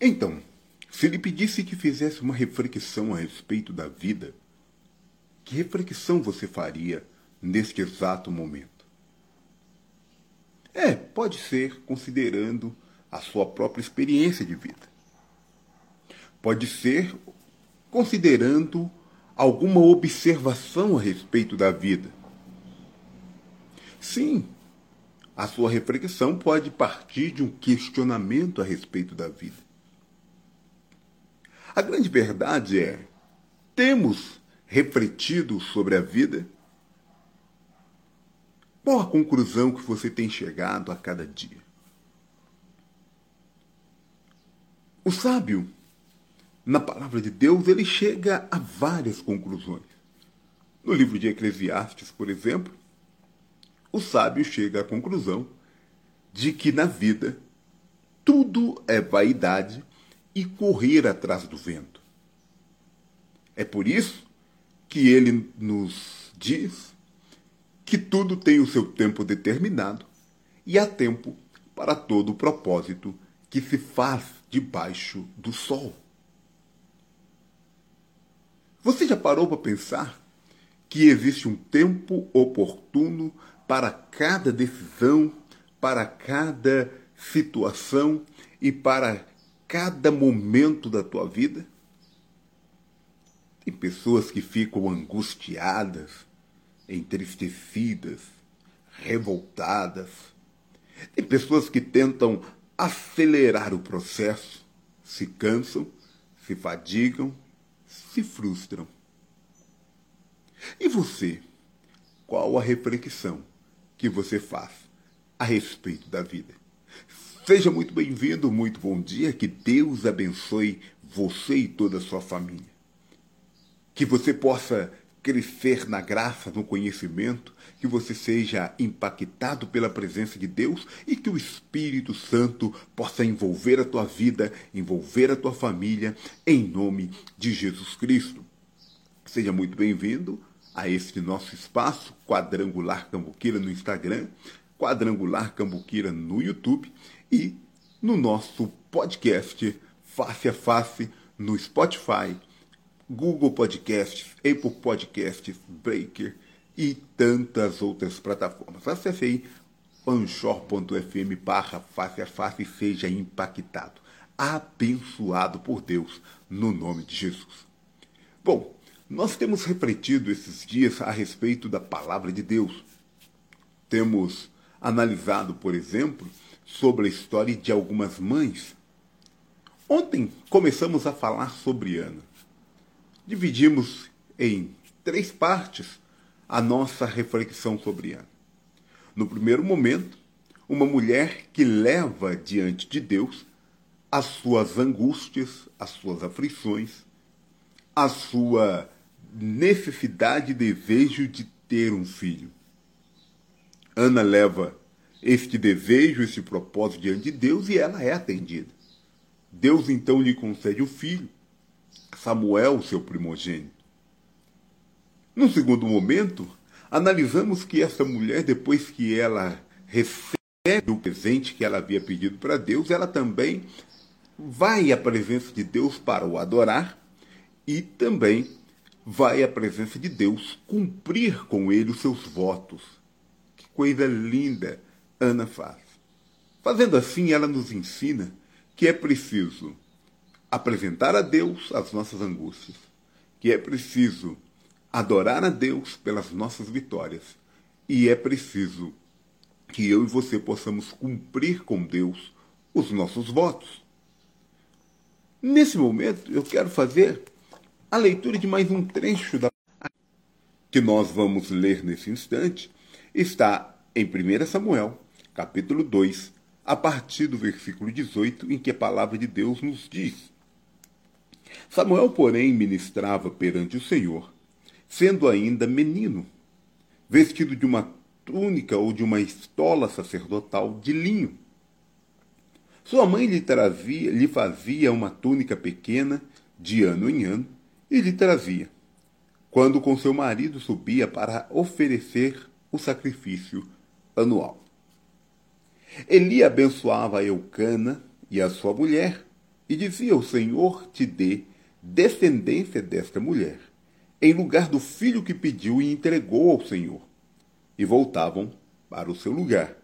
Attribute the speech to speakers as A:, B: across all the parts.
A: Então, se lhe pedisse que fizesse uma reflexão a respeito da vida, que reflexão você faria neste exato momento? É, pode ser considerando a sua própria experiência de vida. Pode ser considerando alguma observação a respeito da vida. Sim, a sua reflexão pode partir de um questionamento a respeito da vida. A grande verdade é: temos refletido sobre a vida? Qual a conclusão que você tem chegado a cada dia? O sábio, na palavra de Deus, ele chega a várias conclusões. No livro de Eclesiastes, por exemplo, o sábio chega à conclusão de que na vida tudo é vaidade e correr atrás do vento. É por isso que ele nos diz que tudo tem o seu tempo determinado e há tempo para todo o propósito que se faz debaixo do sol. Você já parou para pensar que existe um tempo oportuno para cada decisão, para cada situação e para cada momento da tua vida? Tem pessoas que ficam angustiadas, entristecidas, revoltadas. Tem pessoas que tentam acelerar o processo, se cansam, se fadigam, se frustram. E você? Qual a reflexão que você faz a respeito da vida. Seja muito bem-vindo, muito bom dia, que Deus abençoe você e toda a sua família. Que você possa crescer na graça, no conhecimento, que você seja impactado pela presença de Deus e que o Espírito Santo possa envolver a tua vida, envolver a tua família, em nome de Jesus Cristo. Seja muito bem-vindo a este nosso espaço, Quadrangular Cambuquira no Instagram, Quadrangular Cambuquira no YouTube e no nosso podcast Face a Face no Spotify, Google Podcasts, Apple Podcasts, Breaker e tantas outras plataformas. Acesse aí anchor.fm barra face a face e seja impactado, abençoado por Deus, no nome de Jesus. Bom, nós temos refletido esses dias a respeito da palavra de Deus. Temos analisado, por exemplo, sobre a história de algumas mães. Ontem começamos a falar sobre Ana. Dividimos em três partes a nossa reflexão sobre Ana. No primeiro momento, uma mulher que leva diante de Deus as suas angústias, as suas aflições, a sua necessidade e desejo de ter um filho. Ana leva este desejo, este propósito diante de Deus e ela é atendida. Deus então lhe concede o filho, Samuel, seu primogênito. No segundo momento, analisamos que essa mulher, depois que ela recebe o presente que ela havia pedido para Deus, ela também vai à presença de Deus para o adorar e também vai à presença de Deus cumprir com ele os seus votos. Coisa linda Ana faz. Fazendo assim, ela nos ensina que é preciso apresentar a Deus as nossas angústias, que é preciso adorar a Deus pelas nossas vitórias e é preciso que eu e você possamos cumprir com Deus os nossos votos. Nesse momento, eu quero fazer a leitura de mais um trecho da que nós vamos ler nesse instante está em 1 Samuel, capítulo 2, a partir do versículo 18, em que a palavra de Deus nos diz: Samuel, porém, ministrava perante o Senhor, sendo ainda menino, vestido de uma túnica ou de uma estola sacerdotal de linho. Sua mãe lhe trazia, lhe fazia uma túnica pequena de ano em ano e lhe trazia, quando com seu marido subia para oferecer o sacrifício anual. Eli abençoava Eucana e a sua mulher, E dizia: O Senhor te dê descendência desta mulher, em lugar do filho que pediu e entregou ao Senhor. E voltavam para o seu lugar.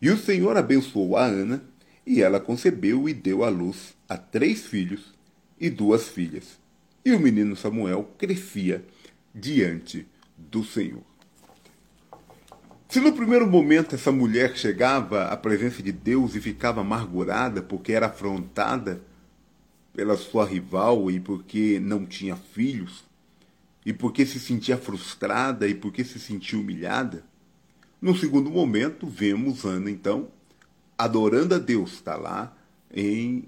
A: E o Senhor abençoou a Ana, e ela concebeu e deu à luz a três filhos e duas filhas. E o menino Samuel crescia diante do Senhor. Se no primeiro momento essa mulher chegava à presença de Deus e ficava amargurada porque era afrontada pela sua rival e porque não tinha filhos, e porque se sentia frustrada e porque se sentia humilhada, no segundo momento vemos Ana então adorando a Deus, está lá em,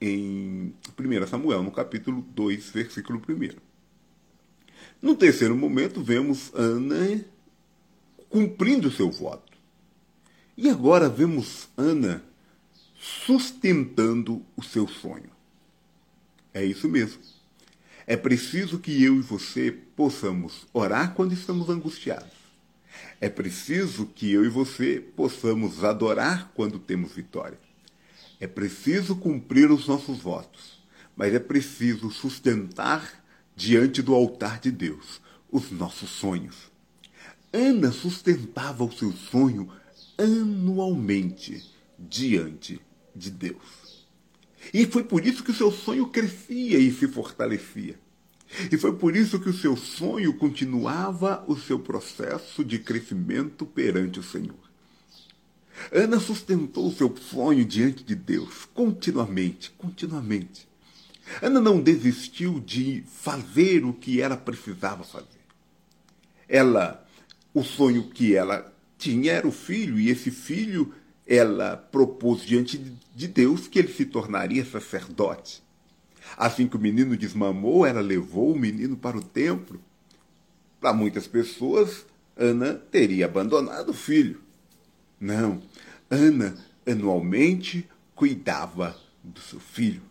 A: em 1 Samuel, no capítulo 2, versículo 1. No terceiro momento vemos Ana cumprindo seu voto. E agora vemos Ana sustentando o seu sonho. É isso mesmo. É preciso que eu e você possamos orar quando estamos angustiados. É preciso que eu e você possamos adorar quando temos vitória. É preciso cumprir os nossos votos, mas é preciso sustentar diante do altar de Deus os nossos sonhos. Ana sustentava o seu sonho anualmente diante de Deus. E foi por isso que o seu sonho crescia e se fortalecia. E foi por isso que o seu sonho continuava o seu processo de crescimento perante o Senhor. Ana sustentou o seu sonho diante de Deus continuamente, continuamente. Ana não desistiu de fazer o que ela precisava fazer. Ela o sonho que ela tinha era o filho, e esse filho ela propôs diante de Deus que ele se tornaria sacerdote. Assim que o menino desmamou, ela levou o menino para o templo. Para muitas pessoas, Ana teria abandonado o filho. Não, Ana anualmente cuidava do seu filho.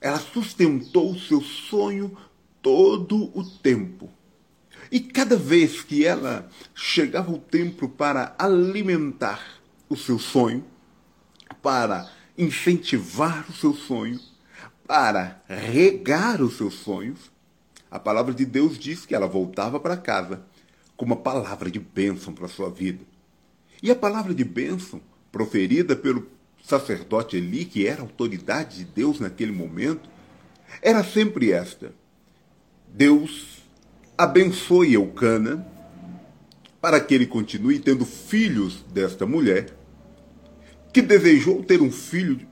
A: Ela sustentou o seu sonho todo o tempo. E cada vez que ela chegava ao templo para alimentar o seu sonho, para incentivar o seu sonho, para regar os seus sonhos, a palavra de Deus diz que ela voltava para casa com uma palavra de bênção para a sua vida. E a palavra de bênção, proferida pelo sacerdote Eli, que era autoridade de Deus naquele momento, era sempre esta: Deus abençoe Eucana, para que ele continue tendo filhos desta mulher, que desejou ter um filho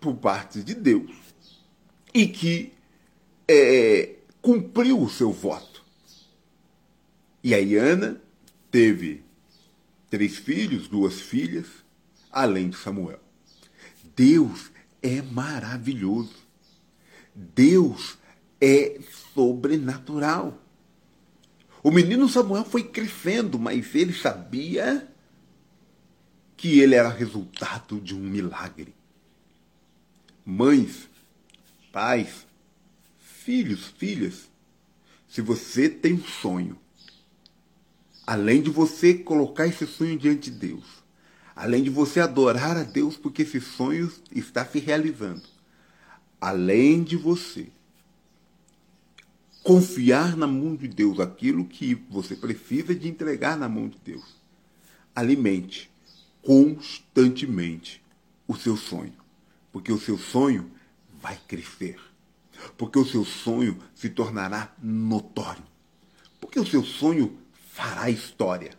A: por parte de Deus e que é, cumpriu o seu voto. E aí Ana teve três filhos, duas filhas, além de Samuel. Deus é maravilhoso. Deus é sobrenatural. O menino Samuel foi crescendo, mas ele sabia que ele era resultado de um milagre. Mães, pais, filhos, filhas, se você tem um sonho, além de você colocar esse sonho diante de Deus, além de você adorar a Deus porque esse sonho está se realizando, além de você confiar na mão de Deus aquilo que você precisa de entregar na mão de Deus. Alimente constantemente o seu sonho, porque o seu sonho vai crescer. Porque o seu sonho se tornará notório. Porque o seu sonho fará história.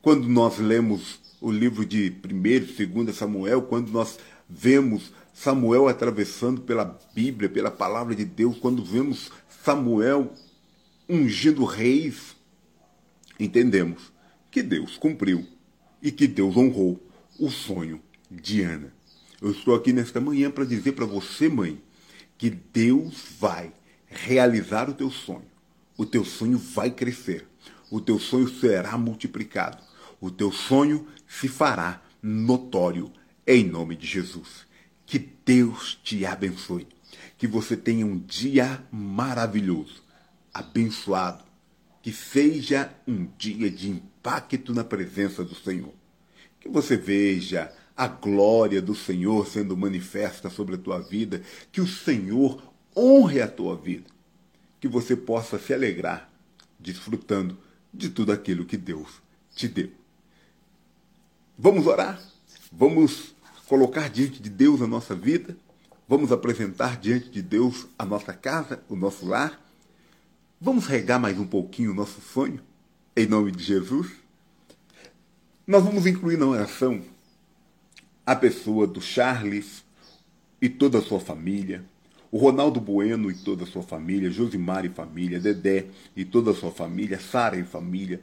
A: Quando nós lemos o livro de 1 e 2 Samuel, quando nós vemos Samuel atravessando pela Bíblia, pela palavra de Deus, quando vemos Samuel ungindo reis, entendemos que Deus cumpriu e que Deus honrou o sonho de Ana. Eu estou aqui nesta manhã para dizer para você, mãe, que Deus vai realizar o teu sonho. O teu sonho vai crescer. O teu sonho será multiplicado. O teu sonho se fará notório em nome de Jesus. Que Deus te abençoe. Que você tenha um dia maravilhoso, abençoado. Que seja um dia de impacto na presença do Senhor. Que você veja a glória do Senhor sendo manifesta sobre a tua vida, que o Senhor honre a tua vida, que você possa se alegrar desfrutando de tudo aquilo que Deus te deu. Vamos orar? Vamos colocar diante de Deus a nossa vida? Vamos apresentar diante de Deus a nossa casa, o nosso lar? Vamos regar mais um pouquinho o nosso sonho? Em nome de Jesus? Nós vamos incluir na oração a pessoa do Charles e toda a sua família, o Ronaldo Bueno e toda a sua família, Josimar e família, Dedé e toda a sua família, Sara e família,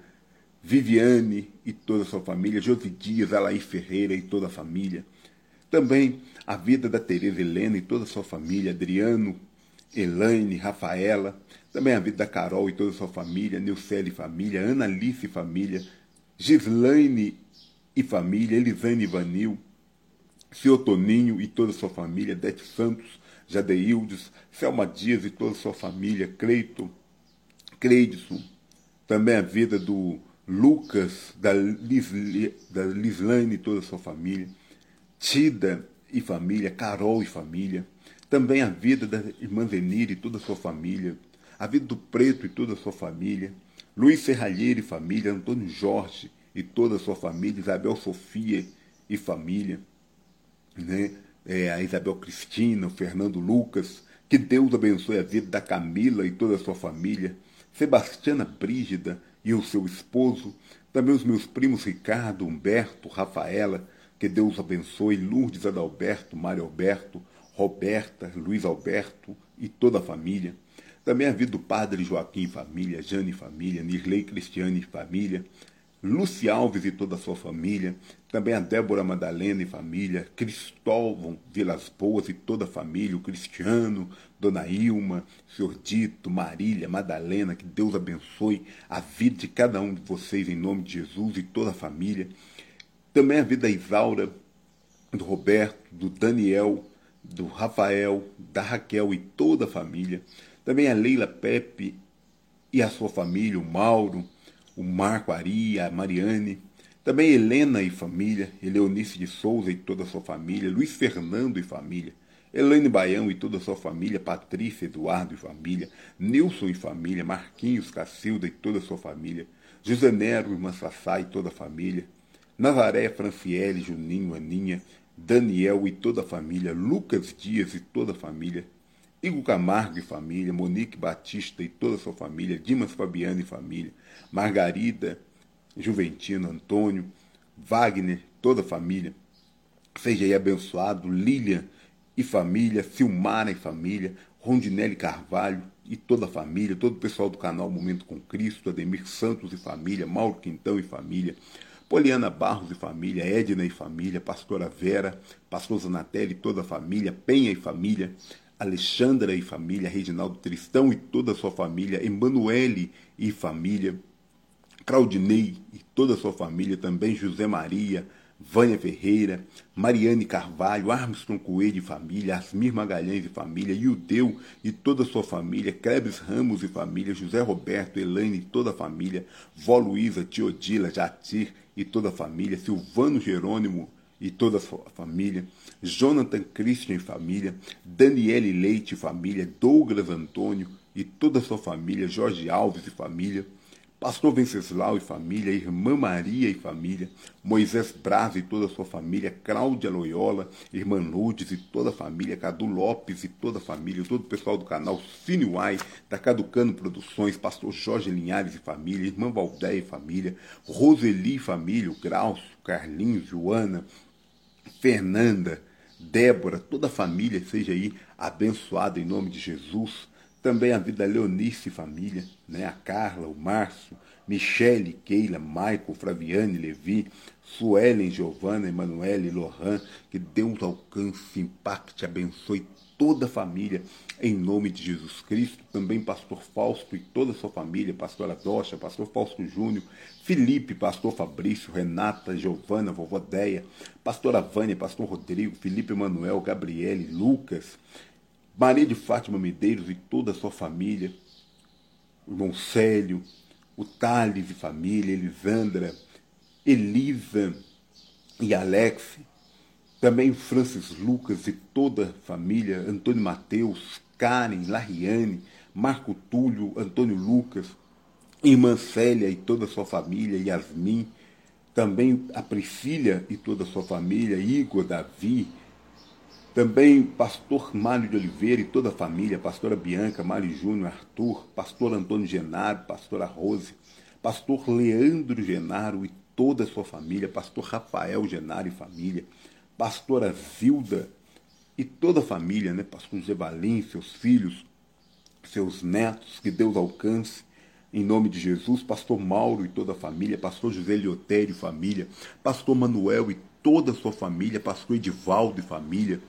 A: Viviane e toda a sua família, Josi Dias, Alaí Ferreira e toda a família. Também a vida da Tereza Helena e toda a sua família, Adriano, Elaine, Rafaela. Também a vida da Carol e toda a sua família, Nilcele e família, Ana Alice e família, Gislaine e família, Elisane e Vanil, seu Toninho e toda a sua família, Dete Santos, Jadeildes, Selma Dias e toda a sua família, Cleiton, Cleidson, também a vida do Lucas, da, Lisli, da e toda a sua família, Tida e família, Carol e família, também a vida da irmã Zenir e toda a sua família, a vida do Preto e toda a sua família, Luiz Serralheiro e família, Antônio Jorge e toda a sua família, Isabel Sofia e família, né? É, a Isabel Cristina, o Fernando Lucas, que Deus abençoe a vida da Camila e toda a sua família, Sebastiana Brígida e o seu esposo, também os meus primos Ricardo, Humberto, Rafaela, que Deus abençoe, Lourdes Adalberto, Mário Alberto, Roberta, Luiz Alberto e toda a família. Também a vida do padre Joaquim família, Jane família, Nirley Cristiane família, Luci Alves e toda a sua família, também a Débora Madalena e família, Cristóvão Vilas Boas e toda a família, o Cristiano, Dona Ilma, Senhor Dito, Marília, Madalena, que Deus abençoe a vida de cada um de vocês em nome de Jesus e toda a família. Também a vida da Isaura, do Roberto, do Daniel, do Rafael, da Raquel e toda a família. Também a Leila Pepe e a sua família, o Mauro, o Marco Ari, a Mariane, também Helena e família, Eleonice de Souza e toda a sua família, Luiz Fernando e família, Elaine Baião e toda a sua família, Patrícia, Eduardo e família, Nilson e família, Marquinhos, Cacilda e toda a sua família, José Nero, irmã Sassá e toda a família, Nazaré, Franciele, Juninho, Aninha, Daniel e toda a família, Lucas Dias e toda a família, Igor Camargo e família, Monique Batista e toda a sua família, Dimas Fabiano e família, Margarida, Juventino, Antônio, Wagner, toda a família. Seja aí abençoado, Lilian e família, Silmara e família, Rondinelli Carvalho e toda a família, todo o pessoal do canal Momento com Cristo, Ademir Santos e família, Mauro Quintão e família, Poliana Barros e família, Edna e família, Pastora Vera, Pastor Zanatelli e toda a família, Penha e família, Alexandra e família, Reginaldo Tristão e toda a sua família, Emanuele e família, Claudinei e toda a sua família, também José Maria, Vânia Ferreira, Mariane Carvalho, Armstrong Coelho e família, Asmir Magalhães e família, Yudeu e toda a sua família, Crebes Ramos e família, José Roberto, Elaine e toda a família, Vó Luísa, Teodila, Jatir e toda a família, Silvano Jerônimo e toda a sua família, Jonathan Christian e família, Daniele Leite e família, Douglas Antônio e toda a sua família, Jorge Alves e família, Pastor Venceslau e família, Irmã Maria e família, Moisés Braz e toda a sua família, Cláudia Loyola, Irmã Lourdes e toda a família, Cadu Lopes e toda a família, todo o pessoal do canal Cineuai, da Caducano Produções, Pastor Jorge Linhares e família, Irmã Valdéia e família, Roseli e família, Graucio, Carlinhos, Joana, Fernanda, Débora, toda a família seja aí abençoada em nome de Jesus. Também a vida da Leonice e família, né? a Carla, o Márcio, Michele, Keila, Michael, Flaviane, Levi, Suelen, Giovana, Emanuele, Lohan, que Deus alcance, impacte, abençoe toda a família, em nome de Jesus Cristo. Também pastor Fausto e toda a sua família, pastora Docha, pastor Fausto Júnior, Felipe, pastor Fabrício, Renata, Giovana, vovó Deia, pastora Vânia, pastor Rodrigo, Felipe Emanuel, Gabriele, Lucas, Maria de Fátima Medeiros e toda a sua família, o irmão Célio, o Thales e família, Elisandra, Elisa e Alex, Também Francis Lucas e toda a família, Antônio Mateus, Karen, Lariane, Marco Túlio, Antônio Lucas, irmã Célia e toda a sua família, Yasmin, também a Priscila e toda a sua família, Igor, Davi, também pastor Mário de Oliveira e toda a família, pastora Bianca, Mário Júnior, Arthur, pastor Antônio Genaro, pastora Rose, pastor Leandro Genaro e toda a sua família, pastor Rafael Genaro e família, pastora Zilda e toda a família, né? pastor José Valim, seus filhos, seus netos, que Deus alcance. Em nome de Jesus, pastor Mauro e toda a família, pastor José Liotério e família, pastor Manuel e toda a sua família, pastor Edivaldo e família,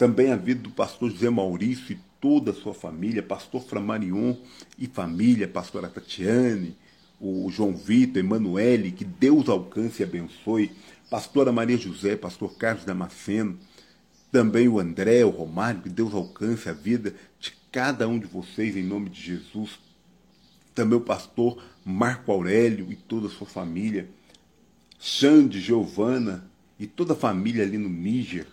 A: também a vida do pastor José Maurício e toda a sua família, pastor Framarion e família, pastora Tatiane, o João Vitor, Emanuele, que Deus alcance e abençoe, pastora Maria José, pastor Carlos Damasceno, também o André, o Romário, que Deus alcance a vida de cada um de vocês em nome de Jesus. Também o pastor Marco Aurélio e toda a sua família, Xande, Giovana e toda a família ali no Níger,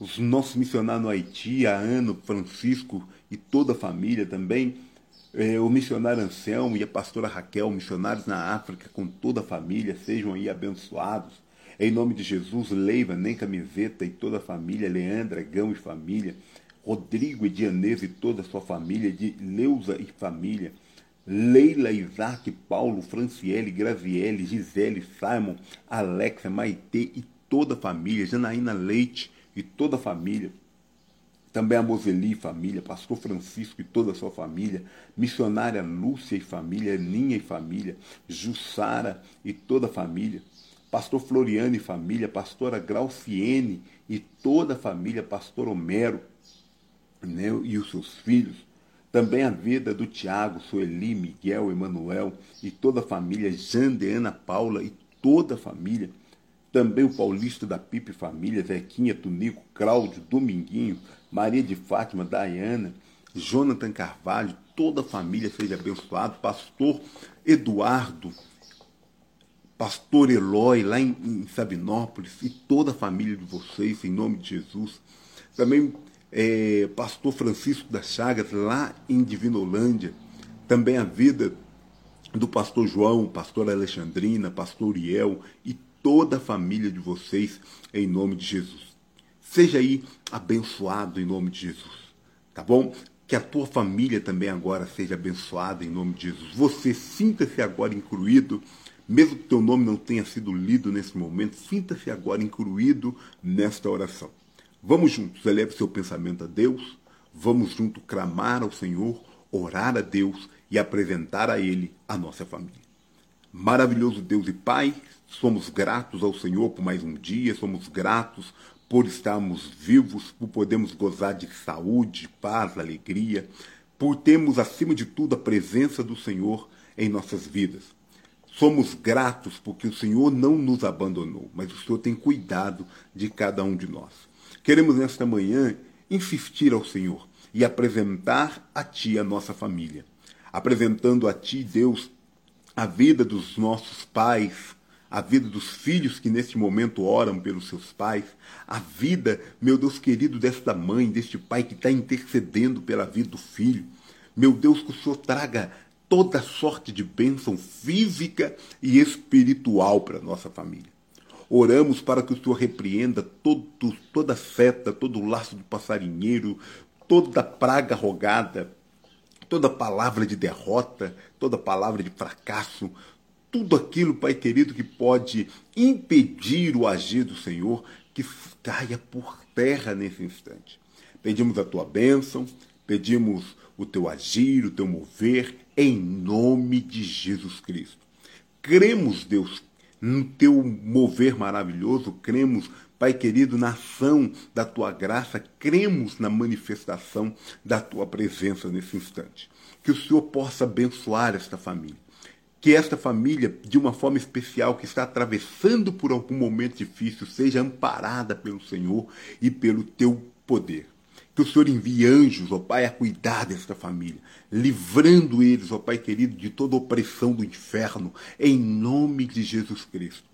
A: os nossos missionários no Haiti, a Ana, Francisco e toda a família também, é, o missionário Anselmo e a pastora Raquel, missionários na África, com toda a família, sejam aí abençoados. Em nome de Jesus, Leiva, Nem Camiseta e toda a família, Leandra, Gão e família, Rodrigo e Dianese e toda a sua família, de Leusa e família, Leila, Isaac, Paulo, Franciele, Graziele, Gisele, Simon, Alexa, Maitê e toda a família, Janaína Leite e toda a família, também a Moseli e família, pastor Francisco e toda a sua família, missionária Lúcia e família, Ninha e família, Jussara e toda a família, pastor Floriano e família, pastora Grauciene e toda a família, pastor Homero né, e os seus filhos, também a vida do Tiago, Sueli, Miguel, Emanuel e toda a família, Jande, Ana Paula e toda a família, também o Paulista da Pipe Família, Zequinha, Tunico, Cláudio, Dominguinho, Maria de Fátima, Dayana, Jonathan Carvalho, toda a família seja abençoado, pastor Eduardo, pastor Eloy, lá em, em Sabinópolis, e toda a família de vocês, em nome de Jesus. Também é, pastor Francisco das Chagas, lá em Divinolândia. Também a vida do pastor João, pastor Alexandrina, pastor Uriel e toda a família de vocês, em nome de Jesus. Seja aí abençoado em nome de Jesus, tá bom? Que a tua família também agora seja abençoada em nome de Jesus. Você sinta-se agora incluído, mesmo que teu nome não tenha sido lido nesse momento, sinta-se agora incluído nesta oração. Vamos juntos, eleve seu pensamento a Deus, vamos juntos clamar ao Senhor, orar a Deus e apresentar a Ele a nossa família. Maravilhoso Deus e Pai, somos gratos ao Senhor por mais um dia, somos gratos por estarmos vivos, por podermos gozar de saúde, paz, alegria, por termos, acima de tudo, a presença do Senhor em nossas vidas. Somos gratos porque o Senhor não nos abandonou, mas o Senhor tem cuidado de cada um de nós. Queremos nesta manhã insistir ao Senhor e apresentar a Ti a nossa família, apresentando a Ti, Deus, a vida dos nossos pais, a vida dos filhos que neste momento oram pelos seus pais, a vida, meu Deus querido, desta mãe, deste pai que está intercedendo pela vida do filho. Meu Deus, que o Senhor traga toda sorte de bênção física e espiritual para nossa família. Oramos para que o Senhor repreenda todo, toda seta, todo laço do passarinheiro, toda praga rogada, toda palavra de derrota, toda palavra de fracasso, tudo aquilo, Pai querido, que pode impedir o agir do Senhor, que caia por terra nesse instante. Pedimos a tua bênção, pedimos o teu agir, o teu mover, em nome de Jesus Cristo. Cremos, Deus, no teu mover maravilhoso, cremos Pai querido, na ação da tua graça, cremos na manifestação da tua presença nesse instante. Que o Senhor possa abençoar esta família. Que esta família, de uma forma especial, que está atravessando por algum momento difícil, seja amparada pelo Senhor e pelo teu poder. Que o Senhor envie anjos, ó Pai, a cuidar desta família, livrando eles, ó Pai querido, de toda opressão do inferno, em nome de Jesus Cristo.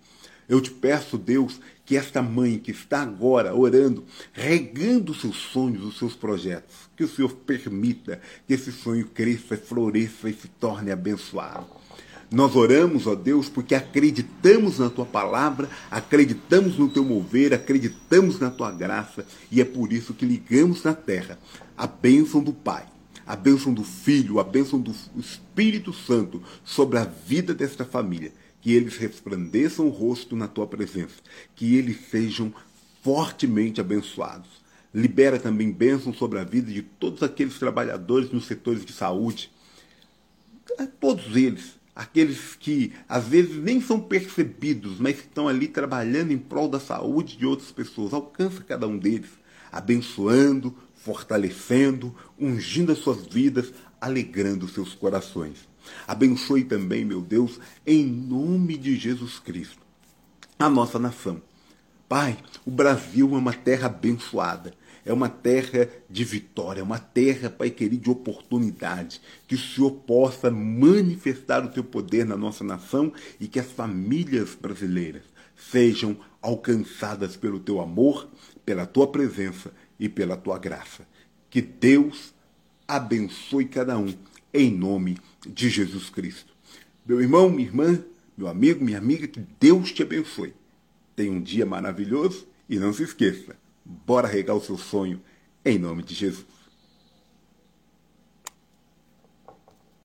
A: Eu te peço, Deus, que esta mãe que está agora orando, regando os seus sonhos, os seus projetos, que o Senhor permita que esse sonho cresça, floresça e se torne abençoado. Nós oramos, ó Deus, porque acreditamos na tua palavra, acreditamos no teu mover, acreditamos na tua graça e é por isso que ligamos na terra a bênção do Pai, a bênção do Filho, a bênção do Espírito Santo sobre a vida desta família. Que eles resplandeçam o rosto na tua presença, que eles sejam fortemente abençoados. Libera também bênção sobre a vida de todos aqueles trabalhadores nos setores de saúde, todos eles, aqueles que às vezes nem são percebidos, mas estão ali trabalhando em prol da saúde de outras pessoas. Alcança cada um deles, abençoando, fortalecendo, ungindo as suas vidas, alegrando seus corações. Abençoe também, meu Deus, em nome de Jesus Cristo, a nossa nação. Pai, o Brasil é uma terra abençoada é uma terra de vitória, é uma terra, Pai querido, de oportunidade. Que o Senhor possa manifestar o teu poder na nossa nação e que as famílias brasileiras sejam alcançadas pelo teu amor, pela tua presença e pela tua graça. Que Deus abençoe cada um, em nome de Jesus Cristo. Meu irmão, minha irmã, meu amigo, minha amiga, que Deus te abençoe. Tenha um dia maravilhoso e não se esqueça Bora regar o seu sonho em nome de Jesus.